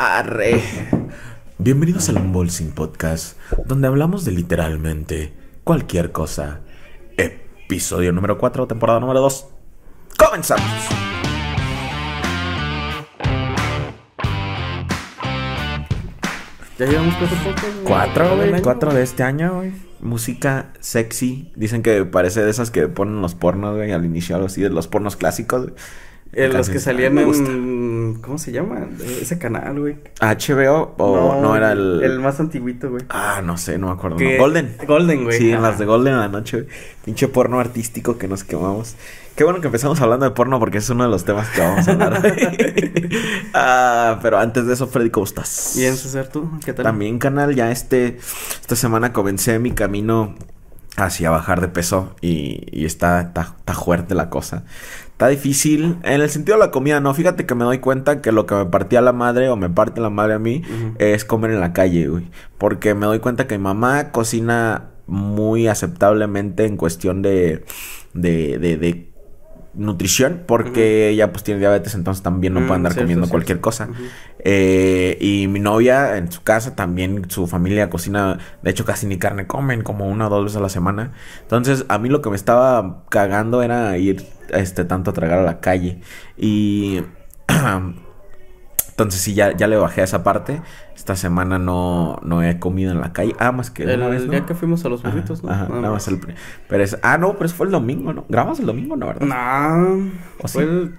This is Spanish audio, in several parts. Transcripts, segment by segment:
Arre. Bienvenidos al Unbolsing Podcast, donde hablamos de literalmente cualquier cosa. Episodio número 4, temporada número 2. ¡Comenzamos! Ya llevamos cuatro podcasts. Cuatro, güey. Cuatro de este año, güey. Música sexy. Dicen que parece de esas que ponen los pornos, güey, al inicio, algo así, de los pornos clásicos. güey. Eh, los que salían Me gusta. en. ¿Cómo se llama? Eh, Ese canal, güey. HBO o no, era el... El más antiguito, güey. Ah, no sé, no me acuerdo. No. Golden. Golden, güey. Sí, en las de Golden a la noche, güey. Pinche porno artístico que nos quemamos. Qué bueno que empezamos hablando de porno porque es uno de los temas que vamos a hablar. ah, pero antes de eso, Freddy, ¿cómo estás? Bien, César, ¿tú? ¿Qué tal? También, canal, ya este, esta semana comencé mi camino hacia bajar de peso y, y está, está, está fuerte la cosa. Está difícil en el sentido de la comida, no. Fíjate que me doy cuenta que lo que me partía la madre o me parte la madre a mí es comer en la calle, güey. Porque me doy cuenta que mi mamá cocina muy aceptablemente en cuestión de, de, de, de nutrición, porque ella pues tiene diabetes, entonces también no Mm, puede andar cierto, comiendo cierto. cualquier cosa. Eh, y mi novia en su casa también, su familia cocina, de hecho casi ni carne comen, como una o dos veces a la semana. Entonces a mí lo que me estaba cagando era ir este tanto a tragar a la calle. Y entonces sí, ya, ya le bajé a esa parte. Esta semana no, no he comido en la calle. Ah, más que El una vez, ¿no? día que fuimos a los Ajá, burritos, ¿no? ajá, nada más el... Pero es... Ah, no, pero eso fue el domingo, ¿no? ¿Grabamos el domingo, no, verdad? No. ¿O ¿Fue sí? el,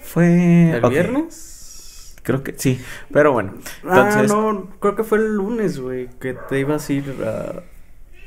Fue... el viernes? Creo que sí. Pero bueno, Ah, entonces... no. Creo que fue el lunes, güey. Que te ibas a ir a.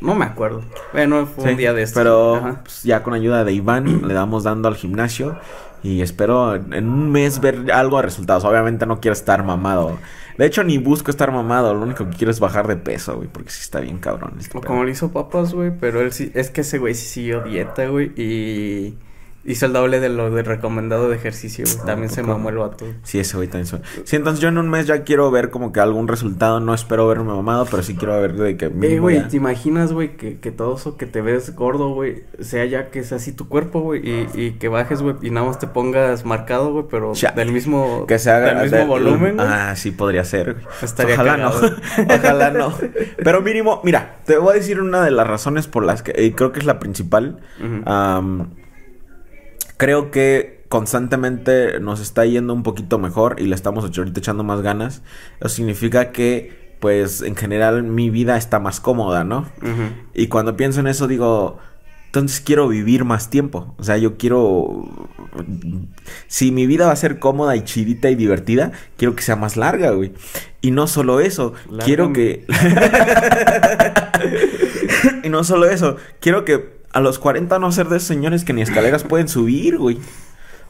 No me acuerdo. Bueno, fue Sí, un día de estos. Pero pues, ya con ayuda de Iván le damos dando al gimnasio y espero en un mes ver algo de resultados. Obviamente no quiero estar mamado. De hecho ni busco estar mamado, lo único que quiero es bajar de peso, güey, porque sí está bien cabrón. este como le hizo papas, güey, pero él sí, es que ese güey sí siguió dieta, güey, y hizo el doble de lo de recomendado de ejercicio, güey. Ah, También se mamó el vato. Sí, ese güey también. soy- Sí, entonces yo en un mes ya quiero ver como que algún resultado. No espero verme mamado, pero sí quiero ver de que Eh, güey, ya- ¿te imaginas, güey, que, que todo eso que te ves gordo, güey, sea ya que sea así tu cuerpo, güey, y, y que bajes, güey, y nada más te pongas marcado, güey, pero Ya. del mismo, Que se haga del mismo de- volumen, güey. Ah, sí, podría ser. güey. Estaría Ojalá cagado. no. Ojalá no. Pero mínimo, mira, te voy a decir una de las razones por las que, y creo que es la principal. Am, creo que constantemente nos está yendo un poquito mejor y le estamos ahorita echando más ganas. Eso significa que, pues, en general mi vida está más cómoda, ¿no? Ujú. Y cuando pienso en eso digo, entonces quiero vivir más tiempo. O sea, yo quiero... Si mi vida va a ser cómoda y chidita y divertida, quiero que sea más larga, güey. Y no solo eso, Larga quiero que... y no solo eso, quiero que a los 40 no ser de esos señores que ni escaleras pueden subir, güey.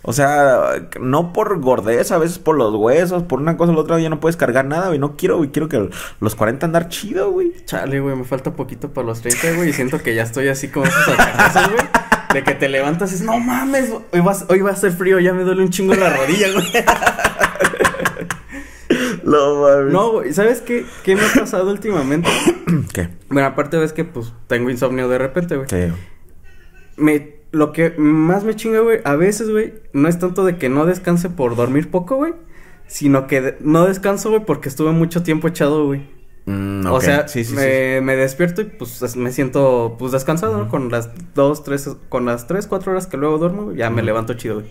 O sea, no por gordez, a veces por los huesos, por una cosa o la otra ya no puedes cargar nada, güey. No quiero, güey. Quiero que los 40 andar chido, güey. Chale, güey, me falta poquito para los 30, güey, y siento que ya estoy así como esos achacosos, güey. De que te levantas y dices, no mames, hoy va, hoy va a ser frío, ya me duele un chingo la rodilla, güey. No, mames. No, güey, ¿sabes qué, qué me ha pasado últimamente? ¿Qué? Bueno, aparte ves que, pues, tengo insomnio de repente, güey. Sí. Me, lo que más me chinga, güey, a veces, güey, no es tanto de que no descanse por dormir poco, güey, sino que de- no descanso, güey, porque estuve mucho tiempo echado, güey. Mm, O sea, Sí, sí, me, me despierto y pues es- me siento pues descansado, ¿no? Con las dos, tres, con las tres, cuatro horas que luego duermo, ya me levanto chido, güey.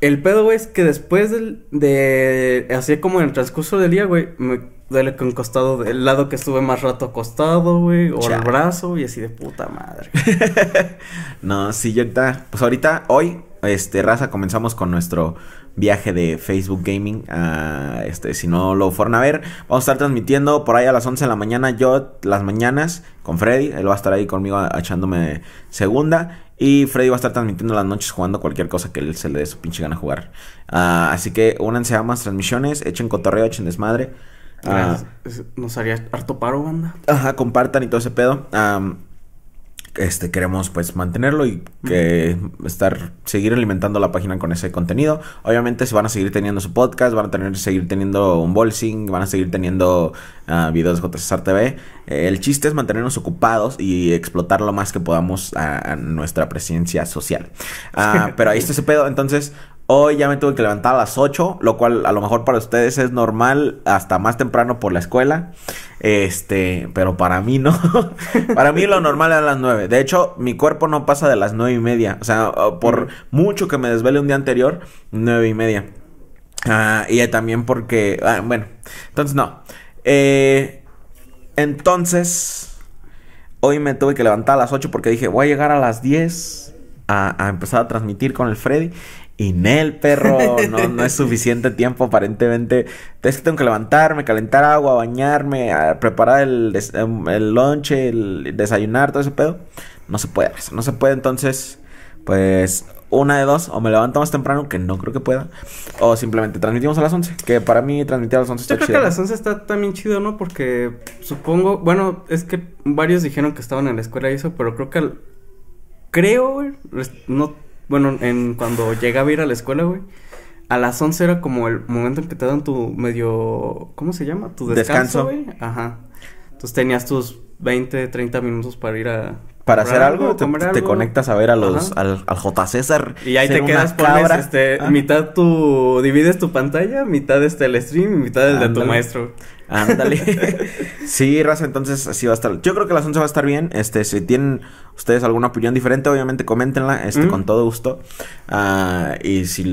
El pedo, güey, es que después del, de, así como en el transcurso del día, güey, me duele con costado, del lado que estuve más rato acostado, güey, o el brazo, y así de puta madre. No, sí, yo ahorita, pues ahorita, hoy, este, raza, comenzamos con nuestro viaje de Facebook Gaming. ah, este, si no lo fueron a ver, vamos a estar transmitiendo por ahí a las 11 de la mañana, yo las mañanas, con Freddy. Él va a estar ahí conmigo echándome segunda. Y Freddy va a estar transmitiendo las noches jugando cualquier cosa que él se le dé su pinche gana jugar. Ah, así que únanse a más transmisiones, echen cotorreo, echen desmadre. Ah, Es- Nos haría harto paro, banda. Ajá, compartan y todo ese pedo. Este queremos pues mantenerlo y que estar seguir alimentando la página con ese contenido. Obviamente se van a seguir teniendo su podcast, van a tener seguir teniendo un bolsing, van a seguir teniendo ah, videos de JCSR TV. Eh, el chiste es mantenernos ocupados y explotar lo más que podamos a, a nuestra presencia social. Ah, pero ahí está ese pedo. Entonces, Hoy ya me tuve que levantar a las 8, lo cual a lo mejor para ustedes es normal, hasta más temprano por la escuela. Este, pero para mí no. para mí lo normal es a las 9. De hecho, mi cuerpo no pasa de las nueve y media. O sea, por mucho que me desvele un día anterior, nueve y media. Ah, y también porque, ah, bueno, entonces no. Eh, entonces, hoy me tuve que levantar a las 8 porque dije, voy a llegar a las 10 a, a empezar a transmitir con el Freddy. Y Nel, perro, no, no es suficiente tiempo aparentemente. Es que tengo que levantarme, calentar agua, bañarme, preparar el, em, el lonche, el desayunar, todo ese pedo. No se puede, no se puede. Entonces, pues una de dos, o me levanto más temprano, que no creo que pueda, o simplemente transmitimos a las 11, que para mí transmitir a las 11 está Yo creo que a las 11 está también chido, ¿no? Porque supongo, bueno, es que varios dijeron que estaban en la escuela y eso, pero creo que al, creo, no bueno, en cuando llegaba a ir a la escuela, güey, a las 11 era como el momento en que te dan tu medio, ¿cómo se llama? Tu descanso, güey. Ajá. Entonces tenías tus 20, 30 minutos para ir a para hacer algo, te, conectas a ver a los al, al J César y ahí te quedas pones este ah. mitad tu divides tu pantalla mitad este el stream y mitad el de tu maestro ándale. Sí raza entonces así va a estar. Yo creo que las 11 va a estar bien. Este si tienen ustedes alguna opinión diferente obviamente coméntenla este con todo gusto. Uh, y si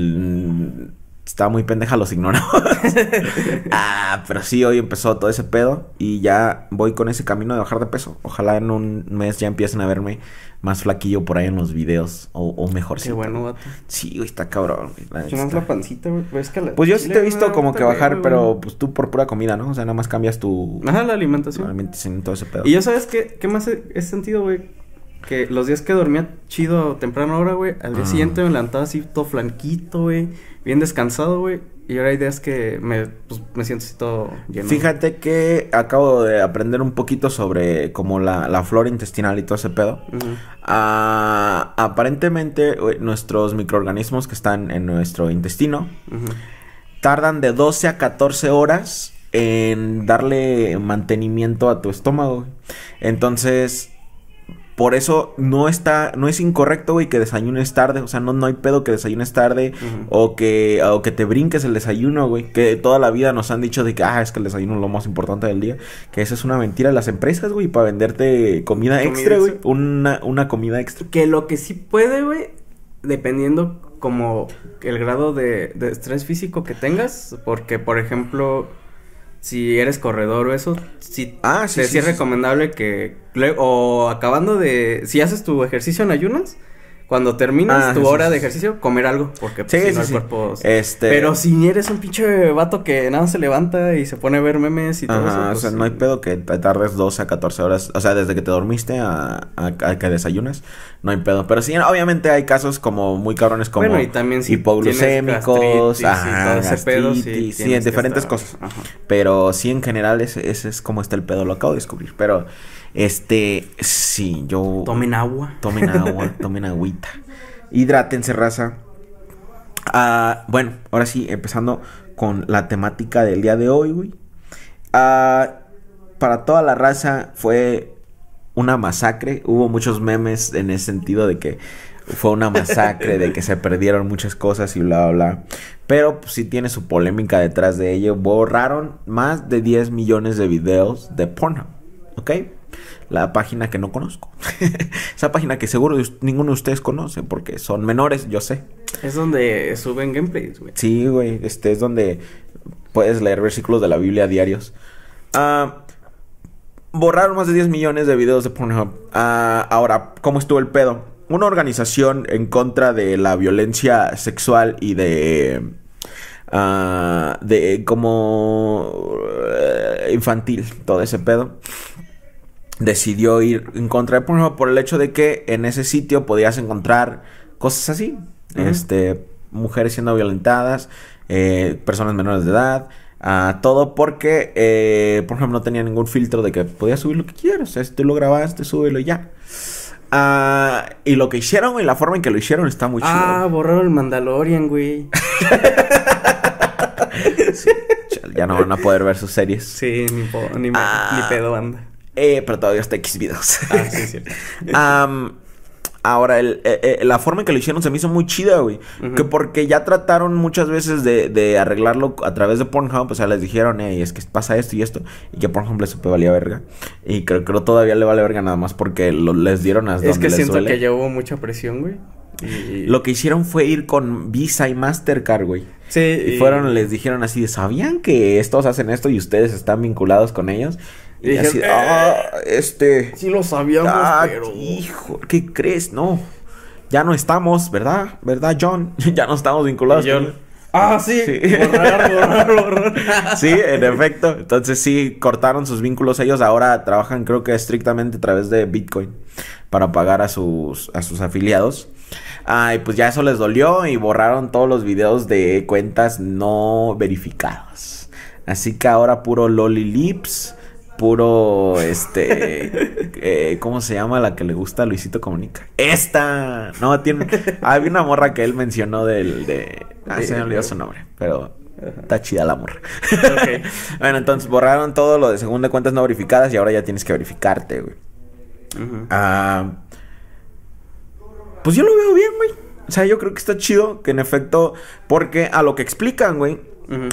estaba muy pendeja, los ignoramos. ah, pero sí, hoy empezó todo ese pedo y ya voy con ese camino de bajar de peso. Ojalá en un mes ya empiecen a verme más flaquillo por ahí en los videos o, mejor. Qué bueno, vato. Sí, güey, está cabrón. Güey, la, la pancita, güey. Pues pues yo sí te he visto como que bajar, pero pues tú por pura comida, ¿no? O sea, nada más cambias tu... Ajá, la alimentación. La alimentación todo ese pedo. Y ya sabes qué, qué más he, sentido, güey que los días que dormía chido temprano ahora, güey, al día siguiente me levantaba así todo flanquito, güey bien descansado, güey. Y ahora hay días que me, pues, me siento así todo lleno. Fíjate que acabo de aprender un poquito sobre como la, la flora intestinal y todo ese pedo. Ah, aparentemente, nuestros microorganismos que están en nuestro intestino tardan de 12 a 14 horas en darle mantenimiento a tu estómago. Entonces, por eso no está, no es incorrecto, güey, que desayunes tarde. O sea, no, no hay pedo que desayunes tarde. o, que, o que te brinques el desayuno, güey. Que toda la vida nos han dicho de que, ah, es que el desayuno es lo más importante del día. Que eso es una mentira de las empresas, güey, para venderte comida, extra, güey. Una, una comida extra. Que lo que sí puede, güey, dependiendo como el grado de, de estrés físico que tengas. Porque, por ejemplo si eres corredor o eso, sí, ah, sí, sí, es recomendable que o acabando de si haces tu ejercicio en ayunas, cuando terminas ah, tu hora de ejercicio, comer algo, porque pues, si no el cuerpo... Este... Pero si eres un pinche vato que nada se levanta y se pone a ver memes y todo eso... Pues, o sea, no hay pedo que te tardes 12 a 14 horas, o sea, desde que te dormiste a, a, que desayunas, no hay pedo. Pero sí, obviamente hay casos como muy cabrones como bueno, y también si hipoglucémicos, ajá, todo ese pedo, sí, sí en diferentes cosas. Pero sí, en general, ese, ese es como está el pedo, lo acabo de descubrir, pero... Este, sí, yo. Tomen agua. Tomen agua, tomen agüita. Hidrátense, raza. Ah, bueno, ahora sí, empezando con la temática del día de hoy, güey. Ah, para toda la raza fue una masacre. Hubo muchos memes en ese sentido de que fue una masacre, de que se perdieron muchas cosas y bla, bla, bla. Pero pues, sí tiene su polémica detrás de ello. Borraron más de 10 millones de videos de porno. ¿Ok? La página que no conozco. Esa página que seguro ninguno de ustedes conoce porque son menores, yo sé. Es donde suben gameplays, güey. Sí, güey, este es donde puedes leer versículos de la Biblia diarios. Ah, borraron más de 10 millones de videos de Pornhub. Ah, ahora, ¿cómo estuvo el pedo? Una organización en contra de la violencia sexual y de uh, de como eh, infantil, todo ese pedo decidió ir en contra de Pornhub por el hecho de que en ese sitio podías encontrar cosas así. Este, mujeres siendo violentadas, eh, personas menores de edad, uh, todo porque, eh, por ejemplo, no tenía ningún filtro de que podías subir lo que quieras. O sea, si tú lo grabaste, súbelo y ya. Uh, y lo que hicieron y la forma en que lo hicieron está muy chido. Ah, borraron el Mandalorian, güey. ya no van a poder ver sus series. Sí, ni, ni, ni pedo anda. Eh, pero todavía está X videos. Ah, sí. Ahora, el, eh, eh, la forma en que lo hicieron se me hizo muy chida, güey. Que porque ya trataron muchas veces de, de, arreglarlo a través de Pornhub. O sea, les dijeron, hey, es que pasa esto y esto. Y que Pornhub le supe valía verga. Y creo que todavía le vale verga nada más porque lo, les dieron a Es que siento que ya hubo mucha presión, güey. Y... Lo que hicieron fue ir con Visa y Mastercard, güey. Sí. Y, fueron, les dijeron así, ¿sabían que estos hacen esto y ustedes están vinculados con ellos? Y, así, eh, ah, este. Sí lo sabíamos, ah, pero. Hijo, ¿qué crees? No. Ya no estamos, ¿verdad? ¿Verdad, John? ya no estamos vinculados. John. Ah, sí. sí. Borrar, borrar, borrar. sí, en efecto. Entonces sí, cortaron sus vínculos. Ellos ahora trabajan, creo que estrictamente a través de Bitcoin para pagar a sus, a sus afiliados. Ay, pues ya eso les dolió y borraron todos los videos de cuentas no verificados. Así que ahora puro Loli Lips puro, este, eh, ¿cómo se llama la que le gusta a Luisito Comunica? Esta, no, tiene, había una morra que él mencionó del, de, ah, se me olvidó su nombre, pero está chida la morra. bueno, entonces borraron todo lo de segunda cuentas no verificadas y ahora ya tienes que verificarte, güey. Ah, pues yo lo veo bien, güey. O sea, yo creo que está chido que en efecto, porque a lo que explican, güey,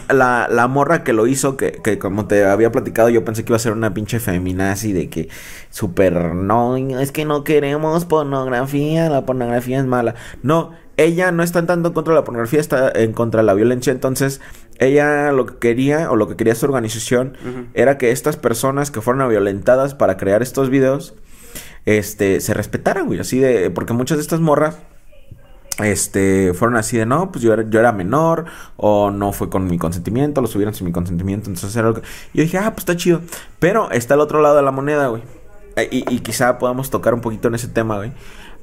la, la, morra que lo hizo, que, que, como te había platicado, yo pensé que iba a ser una pinche feminazi de que súper no, es que no queremos pornografía, la pornografía es mala. No, ella no está tanto en contra de la pornografía, está en contra de la violencia. Entonces, ella lo que quería, o lo que quería su organización, era que estas personas que fueron violentadas para crear estos videos, este, se respetaran, güey. Así de, porque muchas de estas morras este, fueron así de, no, pues yo era, yo era menor, o no fue con mi consentimiento, lo subieron sin mi consentimiento, entonces era algo. Yo dije, ah, pues está chido. Pero está el otro lado de la moneda, güey. Eh, y, y, quizá podamos tocar un poquito en ese tema, güey.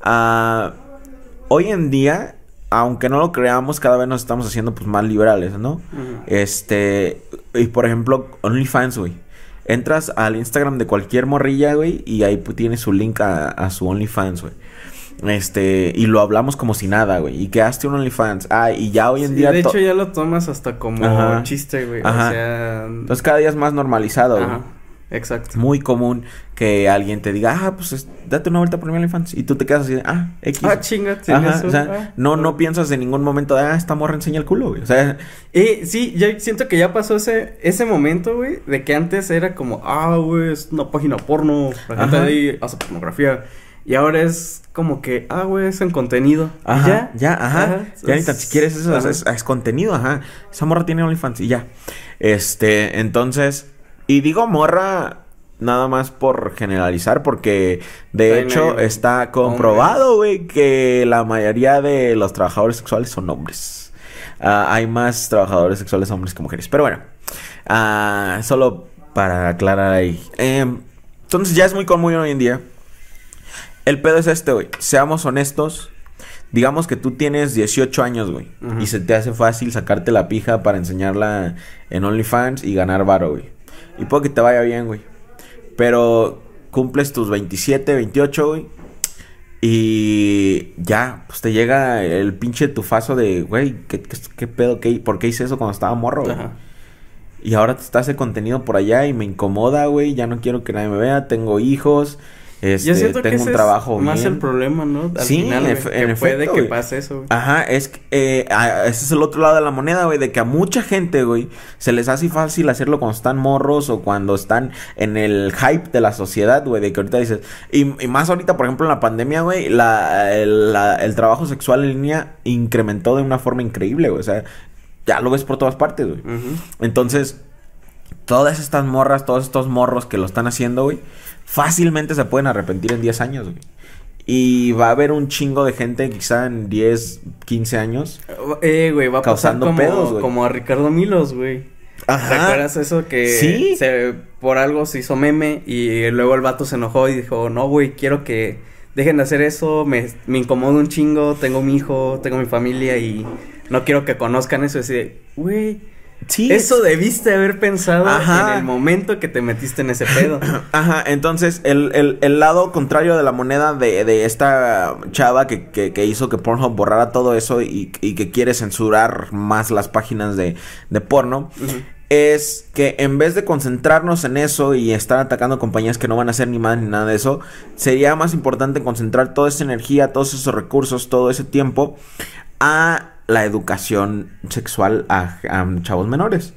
Ah, hoy en día, aunque no lo creamos, cada vez nos estamos haciendo pues más liberales, ¿no? Este, y por ejemplo, OnlyFans, güey. Entras al Instagram de cualquier morrilla, güey, y ahí pues, tiene su link a, a su OnlyFans, güey. Este, y lo hablamos como si nada, güey. Y que hazte un OnlyFans. Ah, y ya hoy en día. De hecho, ya lo tomas hasta como chiste, güey. O sea. Entonces cada día es más normalizado, Ajá. Exacto. Muy común que alguien te diga, ah, pues date una vuelta por mi OnlyFans. Y tú te quedas así de, ah, X. Ah, chinga, Ajá, O sea, ah, no, no piensas en ningún momento de, ah, esta morra enseña el culo, güey. O sea. Eh, sí, yo siento que ya pasó ese, ese momento, güey, de que antes era como, ah, güey, es una página porno. La gente ahí hace pornografía. Y ahora es como que, ah, güey, es en contenido. Ajá, ya, ya, ajá. ya ni si quieres eso, es, contenido, ajá. Esa morra tiene OnlyFans y ya. Este, entonces, y digo morra nada más por generalizar, porque de hecho está comprobado, güey, que la mayoría de los trabajadores sexuales son hombres. Ah, hay más trabajadores sexuales hombres que mujeres. Pero bueno, uh, solo para aclarar ahí. Em, entonces ya es muy común hoy en día el pedo es este, güey. Seamos honestos. Digamos que tú tienes 18 años, güey. Y se te hace fácil sacarte la pija para enseñarla en OnlyFans y ganar varo, güey. Y puede que te vaya bien, güey. Pero cumples tus 27, 28, güey. Y ya, pues te llega el pinche tufazo de, güey, ¿qué, qué, pedo? Qué, ¿Por qué hice eso cuando estaba morro, güey? Y ahora te está hace contenido por allá y me incomoda, güey. Ya no quiero que nadie me vea. Tengo hijos. Este, Yo siento tengo que un trabajo es más el problema, ¿no? Al sí, final, en, que puede que pase eso. Ajá, es eh, ese es el otro lado de la moneda, güey, de que a mucha gente, güey, se les hace fácil hacerlo cuando están morros o cuando están en el hype de la sociedad, güey, de que ahorita dices, y, más ahorita, por ejemplo, en la pandemia, güey, la, el, trabajo sexual en línea incrementó de una forma increíble, güey, o sea, ya lo ves por todas partes, güey. Entonces, todas estas morras, todos estos morros que lo están haciendo, güey, fácilmente se pueden arrepentir en 10 años, güey. Y va a haber un chingo de gente, quizá en 10, 15 años. Eh, güey, va a causando pasar como, pedos, güey. Como a Ricardo Milos, güey. Ajá. ¿Te acuerdas eso que ¿Sí? se, por algo se hizo meme y luego el vato se enojó y dijo, no, güey, quiero que dejen de hacer eso, me, me incomoda un chingo, tengo mi hijo, tengo mi familia y no quiero que conozcan eso. Y así, güey, eso debiste haber pensado en el momento que te metiste en ese pedo. Ajá, entonces el, lado contrario de la moneda de, esta chava que, hizo que Pornhub borrara todo eso y, que quiere censurar más las páginas de, porno. es que en vez de concentrarnos en eso y estar atacando compañías que no van a hacer ni más ni nada de eso, sería más importante concentrar toda esa energía, todos esos recursos, todo ese tiempo a la educación sexual a, chavos menores.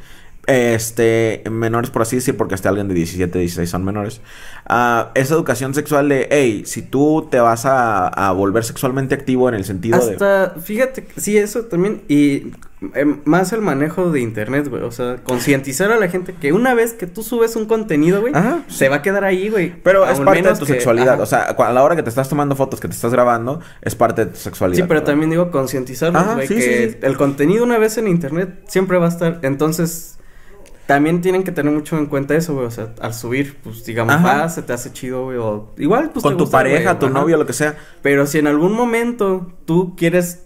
Este, menores por así decir, porque hasta alguien de 17, 16 son menores. Uh, esa educación sexual de, hey, si tú te vas a, a volver sexualmente activo en el sentido de... Hasta, fíjate, sí, eso también, y Em, más el manejo de internet, güey. O sea, concientizar a la gente que una vez que tú subes un contenido, güey, se va a quedar ahí, güey. Pero es parte de tu sexualidad. O sea, a la hora que te estás tomando fotos, que te estás grabando, es parte de tu sexualidad. Sí, pero también digo concientizarlos, güey. que el contenido una vez en internet siempre va a estar. Entonces, también tienen que tener mucho en cuenta eso, güey. O sea, al subir, pues digamos, ah, se te hace chido, güey. O igual, pues. Con tu pareja, tu novio, lo que sea. Pero si en algún momento tú quieres,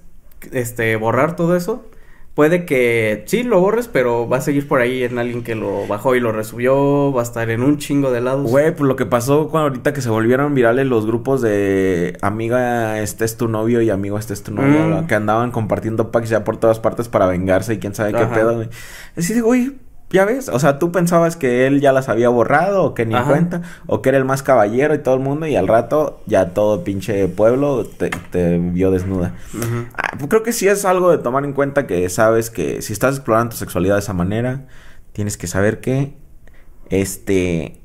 este, borrar todo eso Puede que sí lo borres, pero va a seguir por ahí en alguien que lo bajó y lo resubió, va a estar en un chingo de lados. Güey, pues lo que pasó cuando ahorita que se volvieron virales los grupos de amiga, este es tu novio y amigo, este es tu novio, mm. que andaban compartiendo packs ya por todas partes para vengarse y quién sabe qué pedo, güey. Así de, güey, ya ves, o sea, tú pensabas que él ya las había borrado o que ni cuenta, o que era el más caballero y todo el mundo, y al rato ya todo pinche pueblo te, vio desnuda. Ah, pues creo que sí es algo de tomar en cuenta que sabes que si estás explorando tu sexualidad de esa manera, tienes que saber que este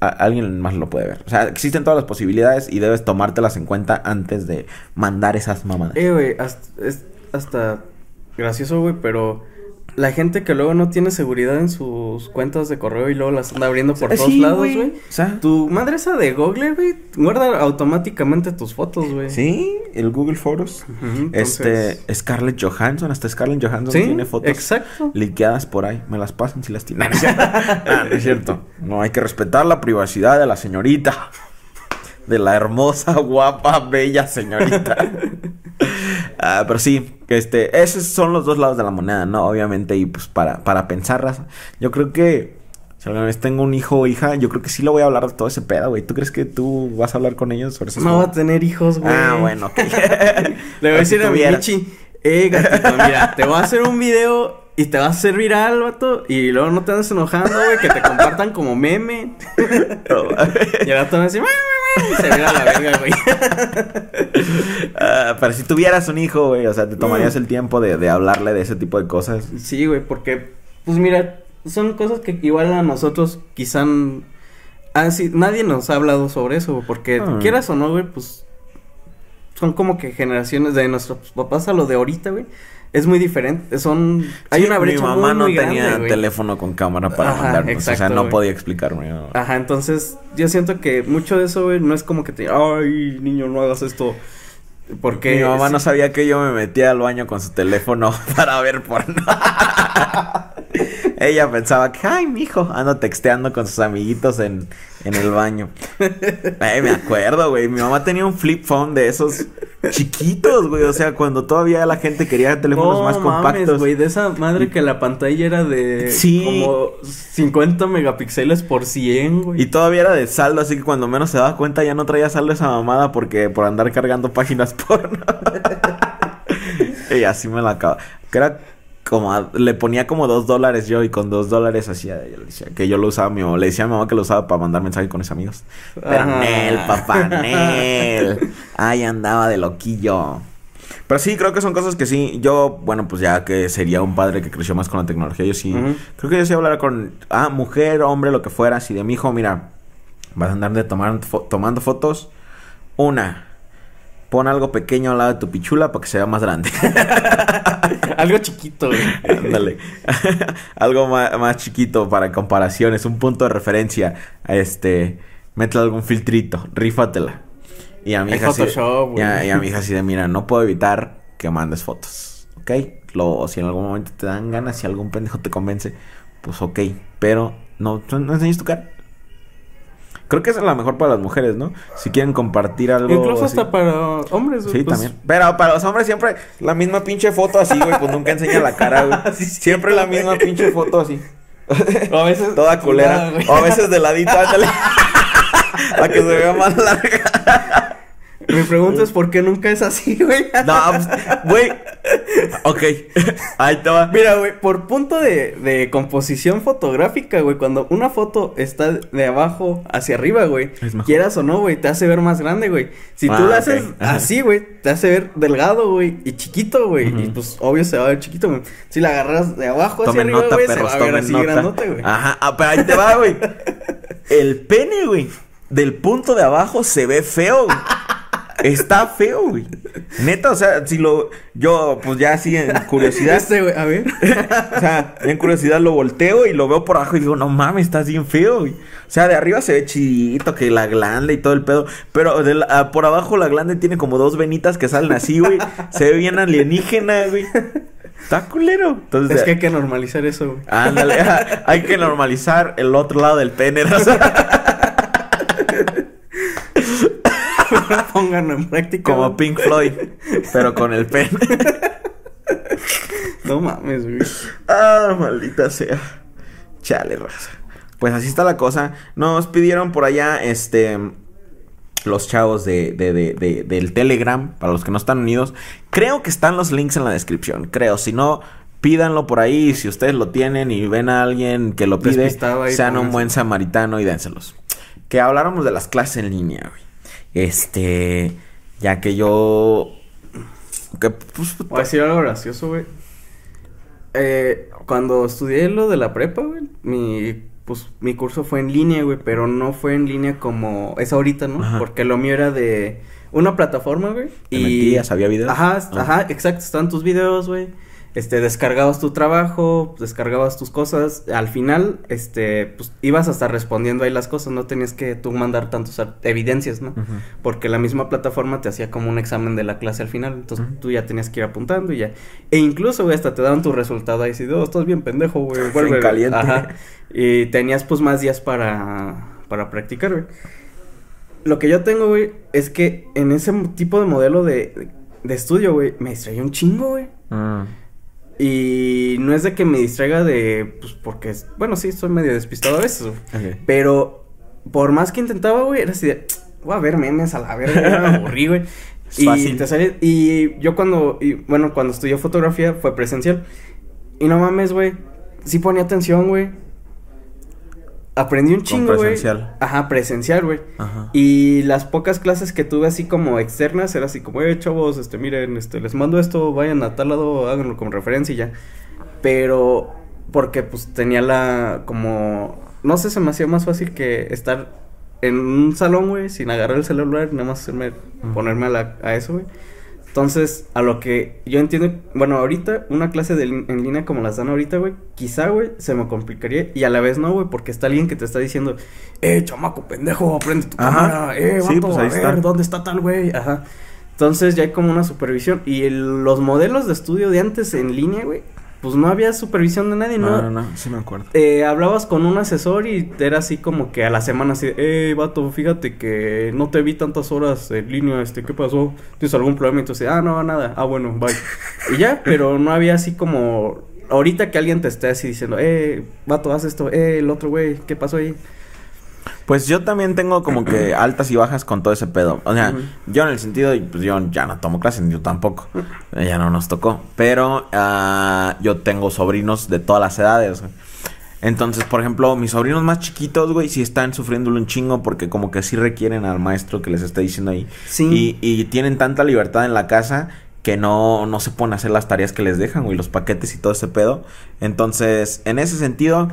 alguien más lo puede ver. O sea, existen todas las posibilidades y debes tomártelas en cuenta antes de mandar esas mamadas. Eh, güey, hasta, es hasta gracioso, güey, pero la gente que luego no tiene seguridad en sus cuentas de correo y luego las anda abriendo por todos lados, güey. O sea, tu madre esa de Google, güey, guarda automáticamente tus fotos, güey. Sí, el Google Photos. Este, Scarlett Johansson, hasta Scarlett Johansson tiene fotos exacto. liqueadas por ahí. Me las pasan si las tienen. No, es cierto. No, hay que respetar la privacidad de la señorita. De la hermosa, guapa, bella señorita. Ah, pero sí, este, esos son los dos lados de la moneda, ¿no? Obviamente, y pues para, para pensar, yo creo que si alguna vez tengo un hijo o hija, yo creo que sí lo voy a hablar de todo ese pedo, güey. ¿Tú crees que tú vas a hablar con ellos sobre eso? No va a tener hijos, güey. Ah, bueno, ok. Le voy a decir a mi Michi, eh, gatito, mira, te voy a hacer un video y te va a hacer viral, vato. Y luego no te andes enojando, güey, que te compartan como meme. y ahora te van a decir, se a la verga, güey. uh, pero si tuvieras un hijo, güey, o sea, te tomarías mm. el tiempo de, de hablarle de ese tipo de cosas. Sí, güey, porque, pues mira, son cosas que igual a nosotros quizá... Ah, sí, nadie nos ha hablado sobre eso, porque ah. quieras o no, güey, pues son como que generaciones de nuestros papás a lo de ahorita, güey es muy diferente. Son. Hay una brecha. Mi mamá no tenía teléfono con cámara para mandarnos. o sea, no podía explicarme. Ajá, entonces yo siento que mucho de eso, güey, no es como que te. Ay, niño, no hagas esto. Porque. Mi mamá no sabía que yo me metía al baño con su teléfono para ver porno. Ella pensaba que, ay, mijo, ando texteando con sus amiguitos en, en el baño. Ay, me acuerdo, güey. Mi mamá tenía un flip phone de esos chiquitos, güey. O sea, cuando todavía la gente quería teléfonos más compactos. güey. De esa madre que la pantalla era de como 50 megapíxeles por 100, güey. Y todavía era de saldo, así que cuando menos se daba cuenta ya no traía saldo esa mamada porque por andar cargando páginas porno. y así me la acaba. Que era como le ponía como dos dólares yo y con dos dólares hacía que yo lo usaba mi. Le decía a mi mamá que lo usaba para mandar mensajes con mis amigos. Pero Nel, papá, Nel. Ay, andaba de loquillo. Pero sí, creo que son cosas que sí. Yo, bueno, pues ya que sería un padre que creció más con la tecnología, yo sí. Creo que yo sí hablar con, ah, mujer, hombre, lo que fuera. Si de mi hijo, mira, vas a andar de tomar, tomando fotos. Una, pon algo pequeño al lado de tu pichula para que sea más grande. algo chiquito, güey. Ándale. algo más, chiquito para comparaciones, un punto de referencia. Este, métele algún filtrito, rífatela. Y a mi hija así, y a, mi hija así de, mira, no puedo evitar que mandes fotos, ¿ok? Lo, si en algún momento te dan ganas, si algún pendejo te convence, pues ok, pero no, no enseñes tu cara. Creo que es la mejor para las mujeres, ¿no? Si quieren compartir algo. Incluso hasta para hombres, Sí, pues. también. Pero para los hombres siempre la misma pinche foto así, güey, pues nunca enseña la cara, güey. siempre la misma pinche foto así. O a veces. Toda culera. o a veces de ladito, ándale. para que se vea más larga. Mi pregunta es por qué nunca es así, güey. No, pues, güey. ok. Ahí te va. Mira, güey, por punto de, de composición fotográfica, güey, cuando una foto está de abajo hacia arriba, güey, quieras o no, güey, te hace ver más grande, güey. Si tú ah, la haces así, güey, te hace ver delgado, güey, y chiquito, güey. Y pues obvio se va a ver chiquito, güey. Si la agarras de abajo hacia arriba, güey, se va a ver así grandote, güey. Ajá, ah, pero ahí te va, güey. El pene, güey, del punto de abajo se ve feo, güey. Está feo, güey. Neta, o sea, si lo. Yo, pues ya así en curiosidad. Este, güey, a ver. o sea, en curiosidad lo volteo y lo veo por abajo y digo, no mames, estás bien feo, güey. O sea, de arriba se ve chidito, que la glande y todo el pedo. Pero ah, por abajo la glande tiene como dos venitas que salen así, güey. se ve bien alienígena, güey. Está culero. Entonces, es que hay que normalizar eso, güey. Ándale, hay que normalizar el otro lado del pene. ¿no? Pónganlo en práctica. Como Pink Floyd, pero con el pen. no mames, güey. Ah, maldita sea. Chale, raza. Pues así está la cosa. Nos pidieron por allá, este los chavos de, de, de, del Telegram, para los que no están unidos. Creo que están los links en la descripción, creo. Si no, pídanlo por ahí. Si ustedes lo tienen y ven a alguien que lo pide, sean un buen samaritano y dénselos. Que habláramos de las clases en línea, güey. Este, ya que yo... Que, pues, Voy a decir algo gracioso, güey. Eh, cuando estudié lo de la prepa, güey, mi, pues, mi curso fue en línea, güey, pero no fue en línea como es ahorita, ¿no? Porque lo mío era de una plataforma, güey. y metías, había videos. Ajá, ah. ajá, exacto, estaban tus videos, güey este, descargabas tu trabajo, descargabas tus cosas, al final, este, pues ibas a estar respondiendo ahí las cosas, no tenías que tú mandar tantas evidencias, ¿no? Porque la misma plataforma te hacía como un examen de la clase al final, entonces tú ya tenías que ir apuntando y ya. E incluso, güey, hasta te daban tu resultado ahí, si, oh, estás bien pendejo, güey, vuelve. caliente. Ajá. Y tenías pues más días para, para practicar, güey. Lo que yo tengo, güey, es que en ese tipo de modelo de, de estudio, güey, me distraía un chingo, güey. Ah. Y no es de que me distraiga de. Pues porque. Bueno, sí, estoy medio despistado a veces. Pero por más que intentaba, güey, era así de. Voy a ver memes a la verga, me aburrí, güey. y te sale, Y yo cuando. Y, bueno, cuando estudié fotografía fue presencial. Y no mames, güey. Sí ponía atención, güey. Aprendí un chingo, güey. Presencial. Ajá, presencial, güey. Ajá. Y las pocas clases que tuve así como externas, era así como, eh, chavos, este, miren, este, les mando esto, vayan a tal lado, háganlo como referencia y ya. Pero, porque pues tenía la, como, no sé, se me hacía más fácil que estar en un salón, güey, sin agarrar el celular, nada más hacerme, ponerme a, la, a eso, güey. Entonces, a lo que yo entiendo, bueno, ahorita una clase de en línea como las dan ahorita, güey, quizá, güey, se me complicaría y a la vez no, güey, porque está alguien que te está diciendo, eh, chamaco, pendejo, prende tu cámara, eh, vato, pues ahí a ver, ¿dónde está tal güey? Ajá. Entonces ya hay como una supervisión y los modelos de estudio de antes en línea, güey, pues no había supervisión de nadie, ¿no? No, no, no, sí me acuerdo. Eh, hablabas con un asesor y era así como que a la semana así, eh, vato, fíjate que no te vi tantas horas en línea, este, ¿qué pasó? ¿Tienes algún problema? Entonces, ah, no, nada, ah, bueno, bye. y ya, pero no había así como, ahorita que alguien te esté así diciendo, eh, vato, haz esto, eh, el otro güey, ¿qué pasó ahí? Pues yo también tengo como que altas y bajas con todo ese pedo. O sea, yo en el sentido, pues yo ya no tomo clases, yo tampoco. Ya no nos tocó. Pero uh, yo tengo sobrinos de todas las edades. Entonces, por ejemplo, mis sobrinos más chiquitos, güey, sí están sufriéndolo un chingo porque como que sí requieren al maestro que les está diciendo ahí. Sí. Y, y tienen tanta libertad en la casa que no, no se pueden hacer las tareas que les dejan, güey, los paquetes y todo ese pedo. Entonces, en ese sentido,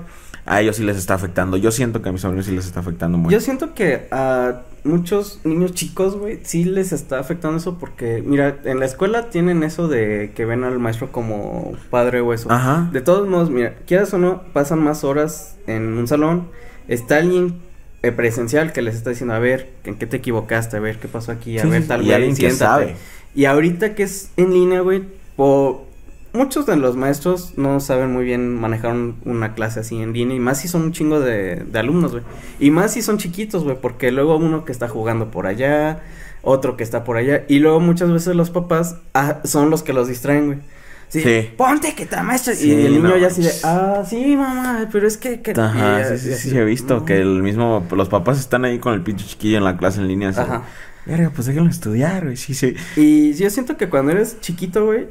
a ellos sí les está afectando. Yo siento que a mis sobrinos sí les está afectando mucho. Yo siento que a muchos niños chicos, güey, sí les está afectando eso porque, mira, en la escuela tienen eso de que ven al maestro como padre o eso. Ajá. De todos modos, mira, quieras o no, pasan más horas en un salón, está alguien eh, presencial que les está diciendo, a ver, ¿en qué te equivocaste? A ver, ¿qué pasó aquí? A ver, tal vez. Y alguien que sabe. Y ahorita que es en línea, güey, po muchos de los maestros no saben muy bien manejar una clase así en línea y más si son un chingo de, alumnos, güey. Y más si son chiquitos, güey, porque luego uno que está jugando por allá, otro que está por allá y luego muchas veces los papás ah, son los que los distraen, güey. Sí, Ponte que te maestro. y el niño ya así de, ah, sí, mamá, pero es que. Ajá, sí, sí, sí, he visto que el mismo, los papás están ahí con el pinche chiquillo en la clase en línea. Así. Ajá. Verga, pues déjenlo estudiar, güey, sí, sí. Y yo siento que cuando eres chiquito, güey,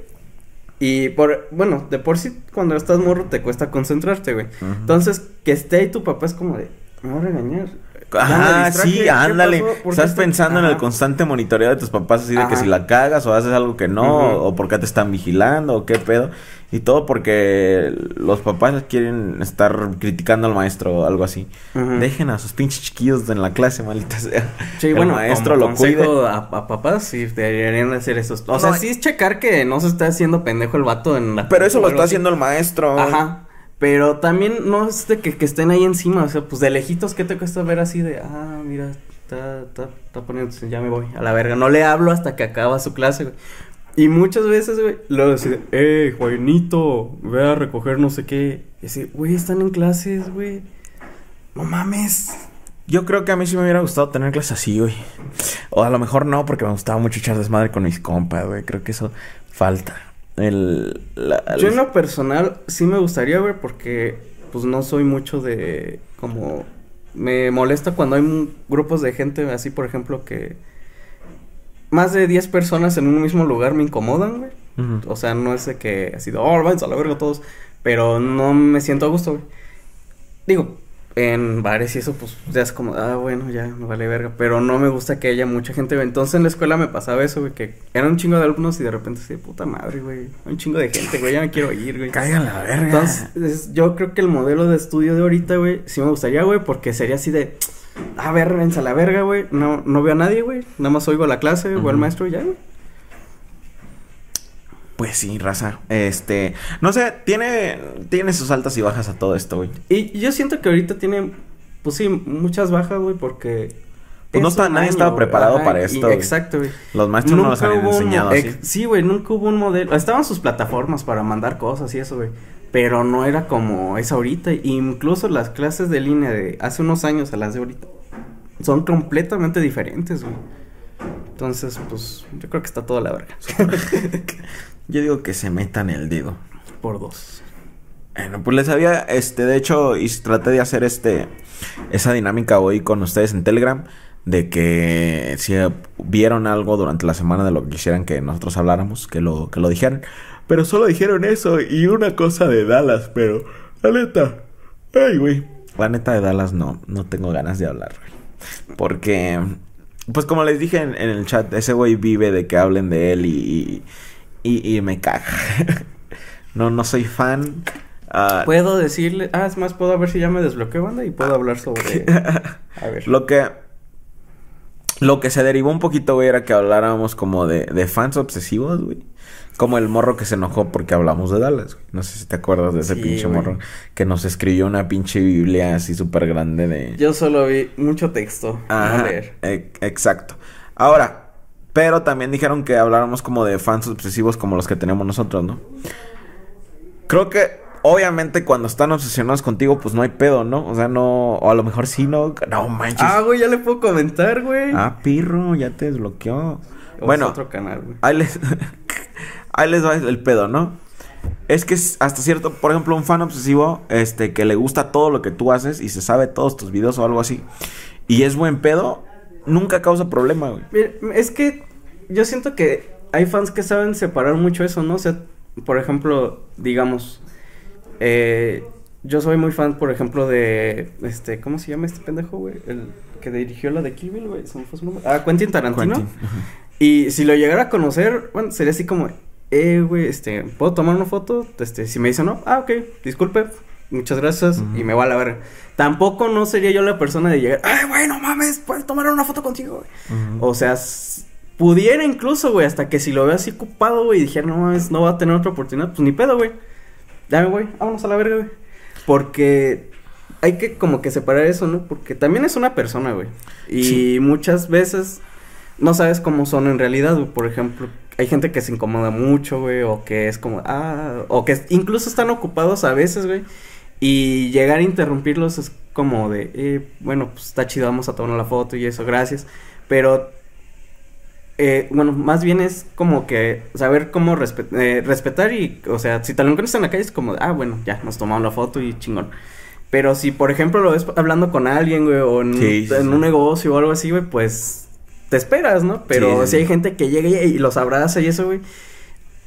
y por, bueno, de por sí cuando estás morro te cuesta concentrarte, güey. Entonces, que esté ahí tu papá es como de, me va a regañar. Ajá, sí, ándale. Estás pensando en el constante monitoreo de tus papás, así de que si la cagas o haces algo que no, o por qué te están vigilando, o qué pedo. Y todo porque los papás quieren estar criticando al maestro o algo así. Dejen a sus pinches chiquillos en la clase, maldita sea. Sí, el bueno, maestro lo cuide. A, a, papás sí deberían hacer eso. O sea, sí es checar que no se está haciendo pendejo el vato en la... Pero eso lo está haciendo el maestro. Ajá. Pero también no es de que, que, estén ahí encima, o sea, pues de lejitos, ¿qué te cuesta ver así de, ah, mira, está, está, está poniendo, ya me voy a la verga, no le hablo hasta que acaba su clase, güey. Y muchas veces, güey, luego decide, eh, Juanito, ve a recoger no sé qué. Y así, güey, están en clases, güey. No mames. Yo creo que a mí sí me hubiera gustado tener clases así, güey. O a lo mejor no, porque me gustaba mucho echar desmadre con mis compas, güey. Creo que eso falta. El, Yo en lo personal sí me gustaría, güey, porque pues no soy mucho de como... Me molesta cuando hay grupos de gente así, por ejemplo, que... Más de 10 personas en un mismo lugar me incomodan, güey. O sea, no es de que así de, oh, váyanse a la verga todos. Pero no me siento a gusto, güey. Digo, en bares y eso, pues ya es como, ah, bueno, ya me vale verga. Pero no me gusta que haya mucha gente. Entonces en la escuela me pasaba eso, güey, que era un chingo de alumnos y de repente así, puta madre, güey. Un chingo de gente, güey, ya me quiero ir, güey. Caigan la verga. Entonces, yo creo que el modelo de estudio de ahorita, güey, sí me gustaría, güey, porque sería así de, a ver, venza la verga, güey. No, no veo a nadie, güey. Nada más oigo la clase, o al maestro y ya, güey. Pues sí, raza. Este, no sé, tiene tiene sus altas y bajas a todo esto, güey. Y yo siento que ahorita tiene pues sí, muchas bajas, güey, porque pues no está, nadie estaba preparado para esto. exacto, güey. Los maestros no los habían enseñado así. Sí, güey, nunca hubo un modelo. Estaban sus plataformas para mandar cosas y eso, güey. Pero no era como es ahorita. Incluso las clases de línea de hace unos años a las de ahorita son completamente diferentes, güey. Entonces, pues, yo creo que está toda la verga. Yo digo que se metan el dedo. Por dos. Bueno, pues les había, este, de hecho, y traté de hacer este, esa dinámica hoy con ustedes en Telegram, de que si vieron algo durante la semana de lo que quisieran que nosotros habláramos, que lo, que lo dijeran. Pero solo dijeron eso y una cosa de Dallas, pero, la neta, ay, güey. La neta de Dallas no, no tengo ganas de hablar, güey. Porque, pues como les dije en, el chat, ese güey vive de que hablen de él y y, y me caga. no, no soy fan. Ah, puedo decirle, ah, es más, puedo ver si ya me desbloqueo banda y puedo hablar sobre. A ver. Lo que. Lo que se derivó un poquito, güey, era que habláramos como de, de fans obsesivos, güey. Como el morro que se enojó porque hablamos de Dallas, güey. No sé si te acuerdas de ese pinche morro que nos escribió una pinche Biblia así súper grande de. Yo solo vi mucho texto. a leer. E exacto. Ahora, pero también dijeron que habláramos como de fans obsesivos como los que tenemos nosotros, ¿no? Creo que obviamente cuando están obsesionados contigo, pues no hay pedo, ¿no? O sea, no. O a lo mejor sí, no. No manches. Ah, güey, ya le puedo comentar, güey. Ah, pirro, ya te desbloqueó. bueno. otro canal, güey. Ahí les. ahí les va el pedo, ¿no? Es que hasta cierto, por ejemplo, un fan obsesivo, este, que le gusta todo lo que tú haces y se sabe todos tus videos o algo así. Y es buen pedo, nunca causa problema, güey. Es que yo siento que hay fans que saben separar mucho eso, ¿no? O sea, por ejemplo, digamos, eh, yo soy muy fan, por ejemplo, de, este, ¿cómo se llama este pendejo, güey? El que dirigió la de Kill güey, se me fue su nombre. Ah, Quentin Tarantino. Y si lo llegara a conocer, bueno, sería así como, eh, güey, este, ¿puedo tomar una foto? Este, si me dice no, ah, ok, disculpe, muchas gracias, y me va a la verga. Tampoco no sería yo la persona de llegar, ay, güey, no mames, puedes tomar una foto contigo, güey. O sea, pudiera incluso, güey, hasta que si lo veo así ocupado, güey, y dijera, no mames, no va a tener otra oportunidad, pues ni pedo, güey. Dame, güey, vámonos a la verga, güey. Porque hay que como que separar eso, ¿no? Porque también es una persona, güey. Y muchas veces no sabes cómo son en realidad, güey. Por ejemplo, hay gente que se incomoda mucho, güey, o que es como, ah, o que incluso están ocupados a veces, güey. Y llegar a interrumpirlos es como de, eh, bueno, pues está chido, vamos a tomar la foto y eso, gracias. Pero, eh, bueno, más bien es como que saber cómo eh, respetar y, o sea, si te lo encuentras en la calle es como, ah, bueno, ya, nos tomamos la foto y chingón. Pero si, por ejemplo, lo ves hablando con alguien, güey, o en, un negocio o algo así, güey, pues te esperas, ¿no? Pero si hay gente que llega y, los abraza y eso, güey.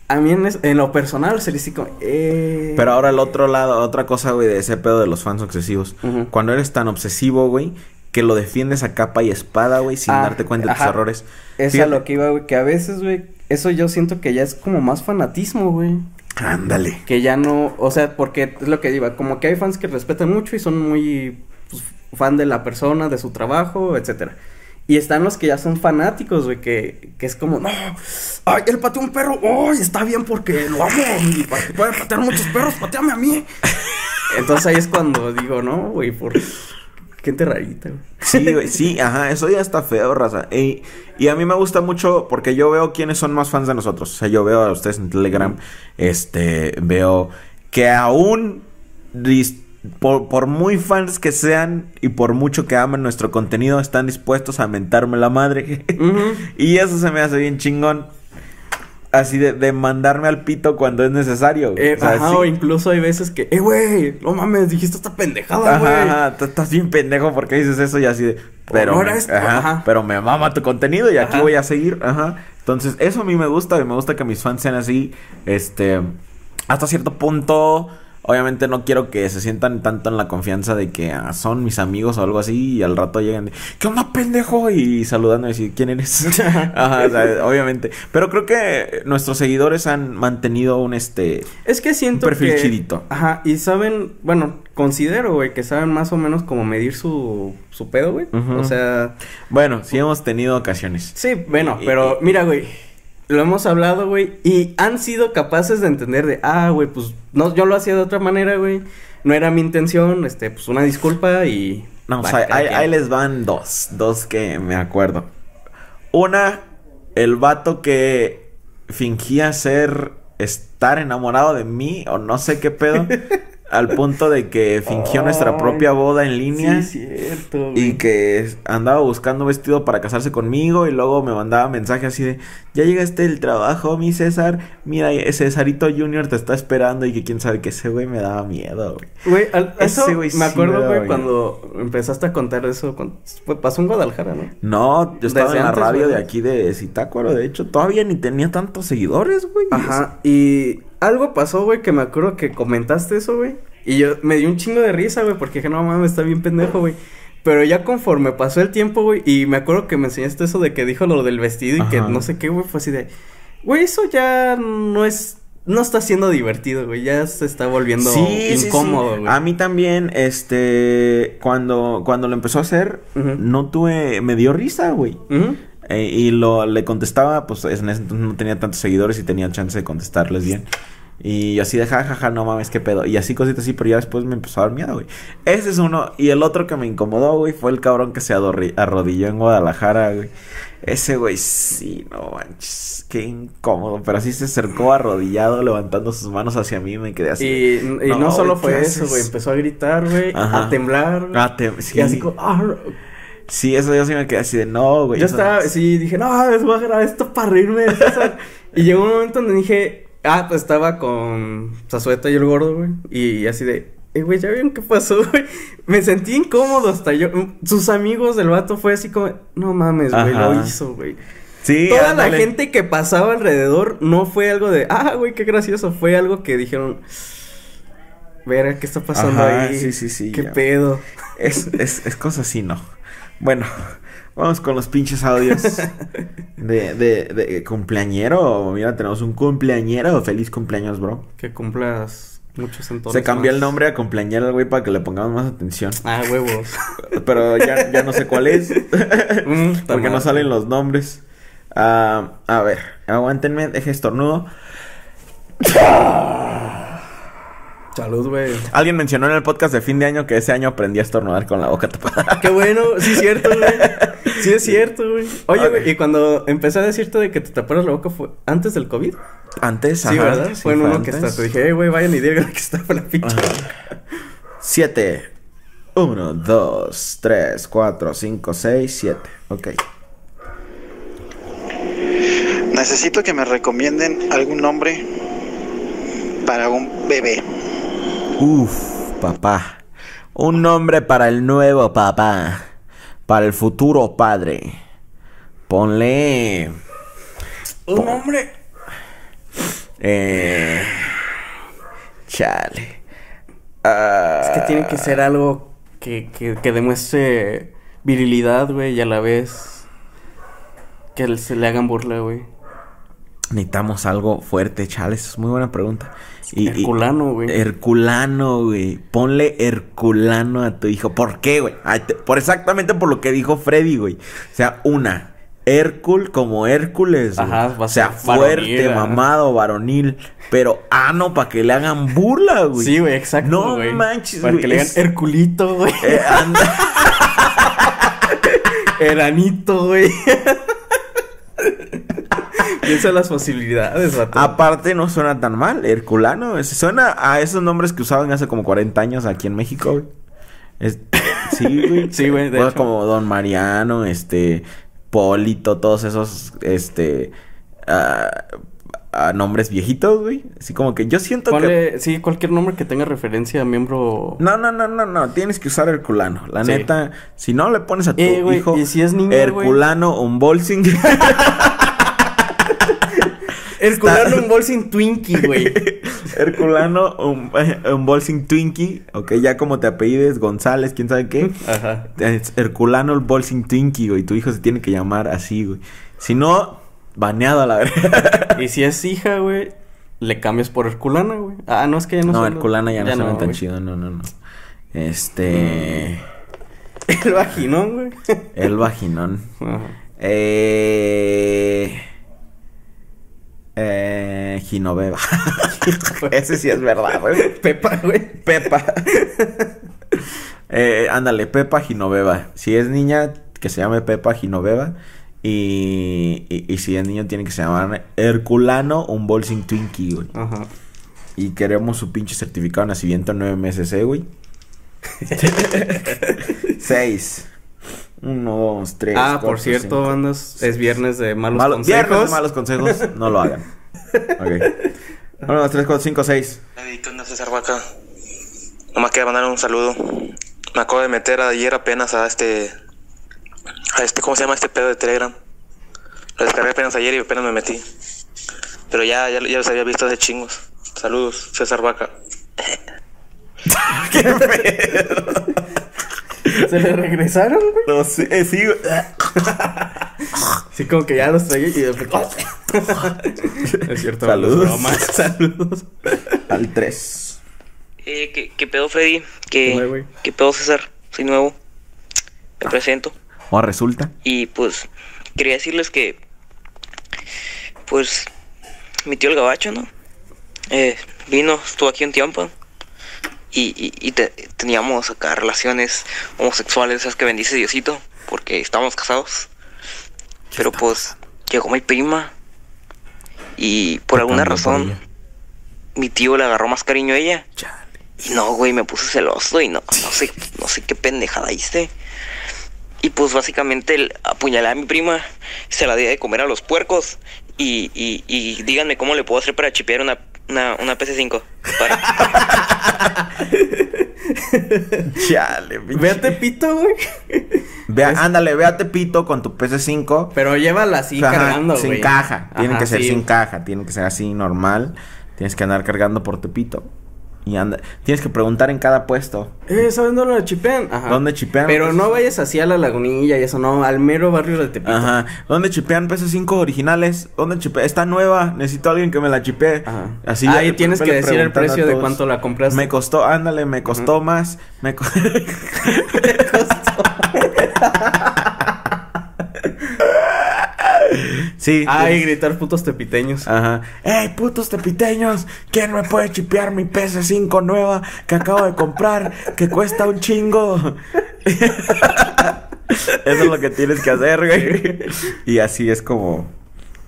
A mí en, lo personal se les como... Eh... Pero ahora el otro lado, otra cosa, güey, de ese pedo de los fans obsesivos. Cuando eres tan obsesivo, güey, que lo defiendes a capa y espada, güey, sin ah, darte cuenta de tus errores. Eso es lo que iba, güey, que a veces, güey, eso yo siento que ya es como más fanatismo, güey. Ándale. Que ya no, o sea, porque es lo que iba, como que hay fans que respetan mucho y son muy pues, fan de la persona, de su trabajo, etcétera. Y están los que ya son fanáticos, güey, que, que es como, no, ay, él pateó un perro, ay, está bien porque lo amo, y puede patear muchos perros, pateame a mí. Entonces ahí es cuando digo, no, güey, por gente rarita, güey. Sí, güey, sí, ajá, eso ya está feo, raza. Y, y, a mí me gusta mucho porque yo veo quiénes son más fans de nosotros. O sea, yo veo a ustedes en Telegram, este, veo que aún por, por, muy fans que sean y por mucho que amen nuestro contenido, están dispuestos a mentarme la madre. y eso se me hace bien chingón. Así de, de mandarme al pito cuando es necesario. Eh, o ajá, o incluso hay veces que, eh, güey, no mames, dijiste esta pendejada, güey. Ajá, ajá, estás bien pendejo porque dices eso y así de, pero, me, ajá, pero me mama tu contenido y aquí voy a seguir, ajá. Entonces, eso a mí me gusta y me gusta que mis fans sean así, este, hasta cierto punto Obviamente no quiero que se sientan tanto en la confianza de que ah, son mis amigos o algo así y al rato llegan de, ¿qué onda pendejo? Y saludando y decir, ¿quién eres? Ajá, obviamente. Pero creo que nuestros seguidores han mantenido un este... Es que siento un perfil chidito. Ajá, y saben, bueno, considero, güey, que saben más o menos cómo medir su, su pedo, güey. O sea... Bueno, sí hemos tenido ocasiones. Sí, bueno, pero mira, güey lo hemos hablado, güey, y han sido capaces de entender de, ah, güey, pues no, yo lo hacía de otra manera, güey. No era mi intención, este, pues una disculpa y. No, o sea, ahí, les van dos, dos que me acuerdo. Una, el vato que fingía ser, estar enamorado de mí, o no sé qué pedo. al punto de que fingió nuestra propia boda en línea. Sí, cierto. Y que andaba buscando vestido para casarse conmigo y luego me mandaba mensaje así de, ya llegaste el trabajo, mi César, mira, Césarito Junior te está esperando y que quién sabe que ese güey me daba miedo, güey. Güey, eso me acuerdo, güey, cuando empezaste a contar eso, pasó en Guadalajara, ¿no? No, yo estaba en la radio de aquí de Zitácuaro, de hecho, todavía ni tenía tantos seguidores, güey. Ajá, y algo pasó, güey, que me acuerdo que comentaste eso, güey. Y yo me di un chingo de risa, güey, porque dije, no mames, está bien pendejo, güey. Pero ya conforme pasó el tiempo, güey, y me acuerdo que me enseñaste eso de que dijo lo del vestido y que no sé qué, güey, fue así de, güey, eso ya no es no está siendo divertido, güey. Ya se está volviendo incómodo, güey. A mí también, este, cuando, cuando lo empezó a hacer, no tuve, me dio risa, güey. Eh, y lo, le contestaba, pues en ese entonces no tenía tantos seguidores y tenía chance de contestarles bien. Y yo así de jajaja, ja, ja, no mames, qué pedo. Y así cositas así, pero ya después me empezó a dar miedo, güey. Ese es uno. Y el otro que me incomodó, güey, fue el cabrón que se arrodilló en Guadalajara, güey. Ese güey, sí, no manches, qué incómodo. Pero así se acercó arrodillado, levantando sus manos hacia mí, me quedé así. Y no, solo fue eso, güey. Empezó a gritar, güey, a temblar. A sí. Y así como, ah, Sí, eso yo sí me quedé así de no, güey. Yo estaba, sí, dije, no, es voy a grabar esto para reírme. y llegó un momento donde dije, ah, pues estaba con Sazueta y el gordo, güey. Y así de, eh, güey, ¿ya vieron qué pasó, güey? Me sentí incómodo hasta yo. Sus amigos del vato fue así como, no mames, güey, lo hizo, güey. Sí, Toda la gente que pasaba alrededor no fue algo de, ah, güey, qué gracioso. Fue algo que dijeron, ver qué está pasando ahí. Sí, sí, sí. Qué pedo. Es, es, es cosa así, ¿no? Bueno, vamos con los pinches audios de, de, de cumpleañero. Mira, tenemos un cumpleañero. Feliz cumpleaños, bro. Que cumplas muchos entonces. Se cambió el nombre a cumpleañero, güey, para que le pongamos más atención. Ah, huevos. Pero ya, ya no sé cuál es. Mm, porque no salen los nombres. Ah, a ver, aguántenme, deje estornudo. Salud, güey. Alguien mencionó en el podcast de fin de año que ese año aprendí a estornudar con la boca tapada. Qué bueno, sí es cierto, güey. Sí es cierto, güey. Oye, güey, y cuando empecé a decirte de que te taparas la boca fue antes del COVID. Antes, sí, ¿verdad? fue en uno que está. Te dije, güey, vayan y digan que está por la pinche. Siete. Uno, dos, tres, cuatro, cinco, seis, siete. Ok. Necesito que me recomienden algún nombre para un bebé. Uf, papá. Un nombre para el nuevo papá. Para el futuro padre. Ponle. Un nombre. Eh. Chale. es que tiene que ser algo que, que, que demuestre virilidad, güey, y a la vez que se le hagan burla, güey. Necesitamos algo fuerte, chale. es muy buena pregunta. Herculano, güey. Herculano, güey. Ponle Herculano a tu hijo. ¿Por qué, güey? Por exactamente por lo que dijo Freddy, güey. O sea, una. Hércul como Hércules. Ajá, o sea, fuerte, mamado, varonil. Pero ano para que le hagan burla, güey. Sí, güey, exacto. No manches, Para que le hagan Herculito, güey. Eh, anda. Eranito, güey. Piensa las posibilidades, Aparte, no suena tan mal. Herculano. Suena a esos nombres que usaban hace como 40 años aquí en México, güey. sí, güey. Sí, güey. como Don Mariano, este. Polito, todos esos. Este. a nombres viejitos, güey. Así como que yo siento que. Sí, cualquier nombre que tenga referencia a miembro. No, no, no, no, no. Tienes que usar Herculano. La neta, si no le pones a tu eh, hijo. ¿Y si es niño, Herculano, un bolsing. Herculano un bolsing Twinkie, güey. Herculano un, un bolsing Twinkie. Ok, ya como te apellides González, quién sabe qué. Ajá. Herculano el bolsing Twinkie, güey. Tu hijo se tiene que llamar así, güey. Si no, baneado a la verdad. y si es hija, güey, le cambias por Herculana, güey. Ah, no, es que ya no No, Herculana ya, no se ve tan chido, no, no, no. Este. El vaginón, güey. El vaginón. Ajá. Eh. Eh, Ginoveva. Ese sí es verdad, güey. Pepa, güey. Pepa. eh, ándale, Pepa Ginoveva. Si es niña, que se llame Pepa Ginoveva. Y, y, si es niño, tiene que se llamar Herculano un Bolsing Twinkie, güey. Ajá. Y queremos su pinche certificado de nacimiento en nueve meses, ¿eh, güey? Seis. Uno, dos, tres. Ah, por cierto, bandas, es viernes de malos consejos. Viernes de malos consejos, no lo hagan. Ok. Uno, dos, tres, cuatro, cinco, seis. ¿Qué onda, César Vaca? Nomás quería mandar un saludo. Me acabo de meter ayer apenas a este. A este, ¿cómo se llama este pedo de Telegram? Lo descargué apenas ayer y apenas me metí. Pero ya, ya, ya los había visto hace chingos. Saludos, César Vaca. ¿Qué pedo? ¿Se le regresaron, güey? No sé, eh, sí, Sí, como que ya los traía y después. es cierto, saludos. saludos. Al 3. Eh, ¿qué, ¿qué, pedo, Freddy? ¿Qué, ¿Qué pedo, César? Soy nuevo. Me presento. ¿O resulta? Y pues, quería decirles que. Pues, mi tío el gabacho, ¿no? Eh, vino, estuvo aquí un tiempo y, teníamos acá relaciones homosexuales, esas que bendice Diosito, porque estábamos casados. Pero pues llegó mi prima y por alguna razón mi tío le agarró más cariño a ella. Y no, güey, me puse celoso y no, no sé, no sé qué pendejada hice. Y pues básicamente apuñalé a mi prima, se la di de comer a los puercos. Y, y, y díganme cómo le puedo hacer para chipear una una, una PC5. Chale, Véate pito, güey. Vea, ándale, véate pito con tu PC5. Pero llévala así cargando, Sin caja. Tiene que ser sin caja. Tiene que ser así normal. Tienes que andar cargando por tu pito. Y anda, tienes que preguntar en cada puesto. Eh, ¿sabes dónde lo chipean? Ajá. ¿Dónde chipean? Pero no vayas así a la lagunilla y eso, no, al mero barrio de Tepito. Ajá. ¿Dónde chipean PS5 originales? ¿Dónde chipean? Está nueva, necesito a alguien que me la chipee. Ajá. Así Ahí tienes que decir el precio de cuánto la compraste. Me costó, ándale, me costó más. Me, co me costó. Sí. Ay, gritar putos tepiteños. Ajá. ¡Ey, putos tepiteños! ¿Quién me puede chipear mi PS5 nueva que acabo de comprar? Que cuesta un chingo. Eso es lo que tienes que hacer, güey. Y así es como.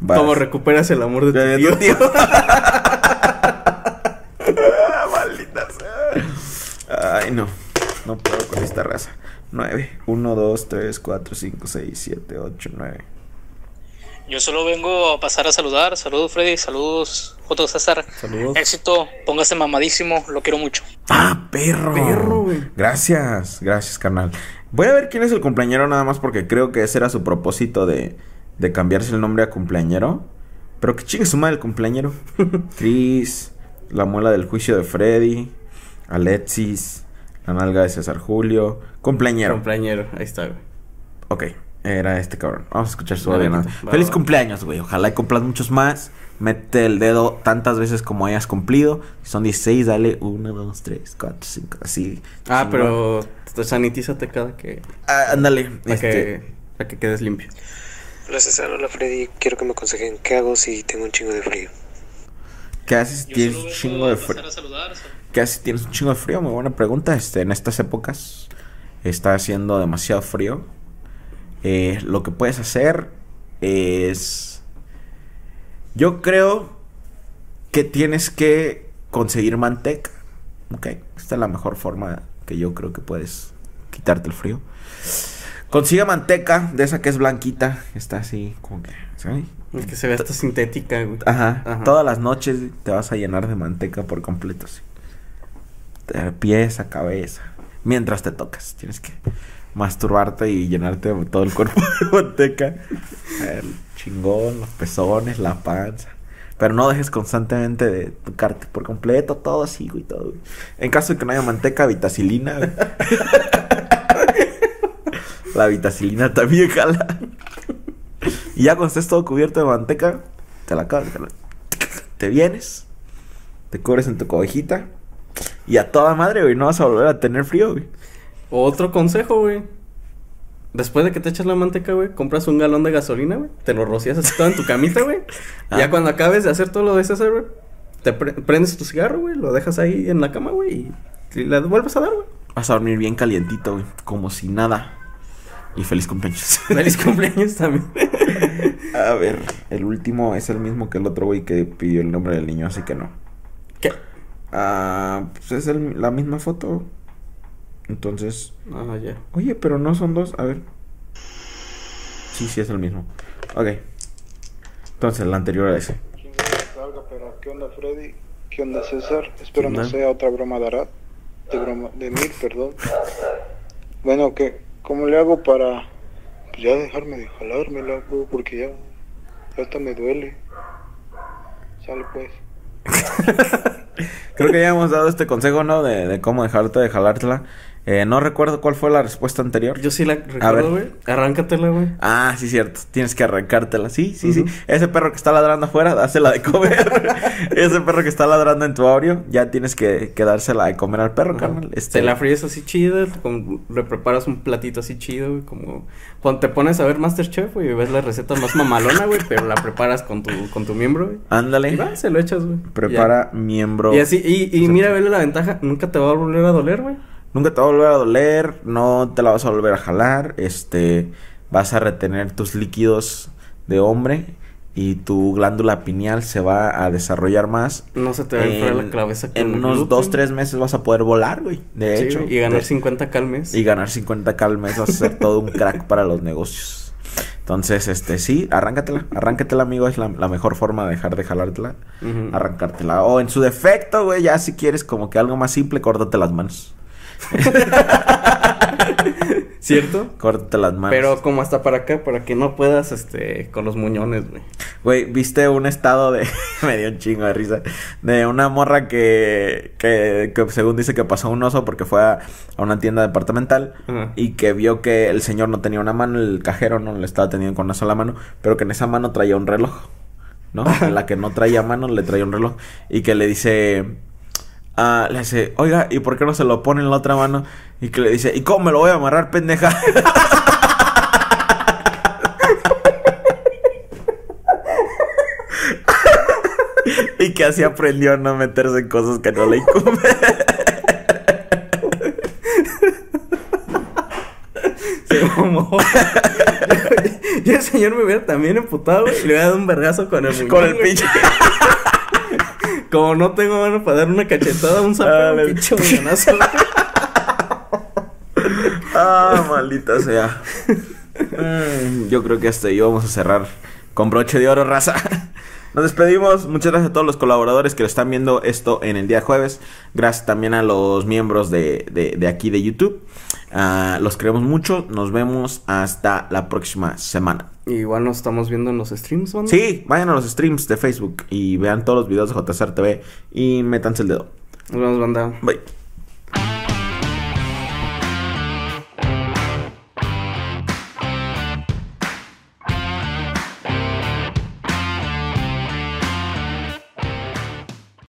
Como recuperas el amor de tu tío. Maldita sea. Ay, no. No puedo con esta raza. 9. 1, 2, 3, 4, 5, 6, 7, 8, 9. Yo solo vengo a pasar a saludar. Saludos, Freddy. Saludos, J. César. Saludos. Éxito. Póngase mamadísimo. Lo quiero mucho. Ah, perro. Perro, Gracias. Gracias, carnal. Voy a ver quién es el compañero nada más porque creo que ese era su propósito de, de cambiarse el nombre a cumpleañero. Pero que chingue su madre el cumpleañero. Chris, la muela del juicio de Freddy, Alexis, la nalga de César Julio. Cumpleañero. Cumpleañero, ahí está, güey. Ok, era este cabrón. Vamos a escuchar su audio. Feliz cumpleaños, güey. Ojalá cumplas muchos más. Mete el dedo tantas veces como hayas cumplido. Si son 16, dale 1, 2, 3, 4, 5, así. Ah, pero sanitízate cada que. Ah, ándale. Para, este... que, para que quedes limpio. Hola César, hola Freddy. Quiero que me aconsejen qué hago si tengo un chingo de frío. ¿Qué haces si tienes un chingo de frío? ¿Qué haces si tienes un chingo de frío? Muy buena pregunta. Este, en estas épocas está haciendo demasiado frío. Eh, lo que puedes hacer es yo creo que tienes que conseguir manteca. Ok, esta es la mejor forma que yo creo que puedes quitarte el frío. Consigue manteca de esa que es blanquita. Está así, como que. que se ve hasta sintética, güey. Ajá. Todas las noches te vas a llenar de manteca por completo, sí. De pies a cabeza. Mientras te tocas. Tienes que masturbarte y llenarte todo el cuerpo de manteca. El chingón, los pezones, la panza. Pero no dejes constantemente de tocarte por completo, todo así, güey, todo. En caso de que no haya manteca, vitacilina. la vitacilina también jala. y ya cuando estés todo cubierto de manteca, te la acabas, te vienes, te cubres en tu cobijita y a toda madre, güey, no vas a volver a tener frío, güey. Otro consejo, güey. Después de que te echas la manteca, güey, compras un galón de gasolina, güey. Te lo rocías así todo en tu camita, güey. Y Ya ah. cuando acabes de hacer todo lo de César, güey, te prendes tu cigarro, güey, lo dejas ahí en la cama, güey, y, le vuelves a dar, güey. Vas a dormir bien calientito, güey, como si nada. Y feliz cumpleaños. Feliz cumpleaños también. a ver, el último es el mismo que el otro güey que pidió el nombre del niño, así que no. ¿Qué? Ah, pues es el, la misma foto. Entonces. Ah, ya. Oye, pero no son dos. A ver. Sí, sí es el mismo. Ok. Entonces, el anterior a ese. ¿Qué onda, Freddy? ¿Qué onda, César? Espero no sea otra broma de Arad. De broma. De mí, perdón. Bueno, ¿qué? ¿Cómo le hago para. Pues ya dejarme de jalármela, bro? Porque ya. Ya hasta me duele. Sale, pues. Creo que ya hemos dado este consejo, ¿no? De, de cómo dejarte de jalártela. Eh, no recuerdo cuál fue la respuesta anterior. Yo sí la recuerdo, güey. Arráncatela, güey. Ah, sí, cierto. Tienes que arrancártela. Sí, sí, sí. Ese perro que está ladrando afuera, dásela de comer. Ese perro que está ladrando en tu audio, ya tienes que, que dársela de comer al perro, carnal. Este... Te la fríes así chida, le preparas un platito así chido, güey. Como cuando te pones a ver Masterchef, güey, y ves la receta más mamalona, güey, pero la preparas con tu, con tu miembro, güey. Ándale. Y va, se lo echas, güey. Prepara miembro. Y así, y, y mira, vele la ventaja, nunca te va a volver a doler, güey. Nunca te va a volver a doler, no te la vas a volver a jalar, este, vas a retener tus líquidos de hombre y tu glándula pineal se va a desarrollar más. No se te va a enfriar la cabeza. En unos dos, tres meses vas a poder volar, güey. De hecho. Y ganar 50 calmes. Y ganar 50 calmes vas a ser todo un crack para los negocios. Entonces, este, sí, arráncatela, arráncatela, amigo, es la, mejor forma de dejar de jalártela, arrancártela. O en su defecto, güey, ya si quieres como que algo más simple, córtate las manos. ¿Cierto? Córtate las manos. Pero como hasta para acá, para que no puedas, este, con los muñones, güey. Güey, viste un estado de. me dio un chingo de risa. De una morra que. que, según dice que pasó un oso porque fue a, una tienda departamental. Y que vio que el señor no tenía una mano, el cajero no le estaba teniendo con una sola mano. Pero que en esa mano traía un reloj. ¿No? en la que no traía mano le traía un reloj. Y que le dice Ah, le dice, oiga, ¿y por qué no se lo pone en la otra mano? Y que le dice, ¿y cómo me lo voy a amarrar, pendeja? y que así aprendió a no meterse en cosas que no le incumben. Se mamó. Yo el señor me hubiera también emputado, y le hubiera dado un vergazo con el Con el pinche. Como no tengo mano para dar una cachetada, un sapo, ah, un pinche ah, maldita sea. Mm, yo creo que hasta ahí vamos a cerrar con broche de oro, raza. Nos despedimos. Muchas gracias a todos los colaboradores que lo están viendo esto en el día jueves. Gracias también a los miembros de, de, aquí de YouTube. Ah, los queremos mucho. Nos vemos hasta la próxima semana. Igual nos estamos viendo en los streams, ¿no? Sí, vayan a los streams de Facebook y vean todos los videos de JSR TV y métanse el dedo. Nos vemos, banda. Bye.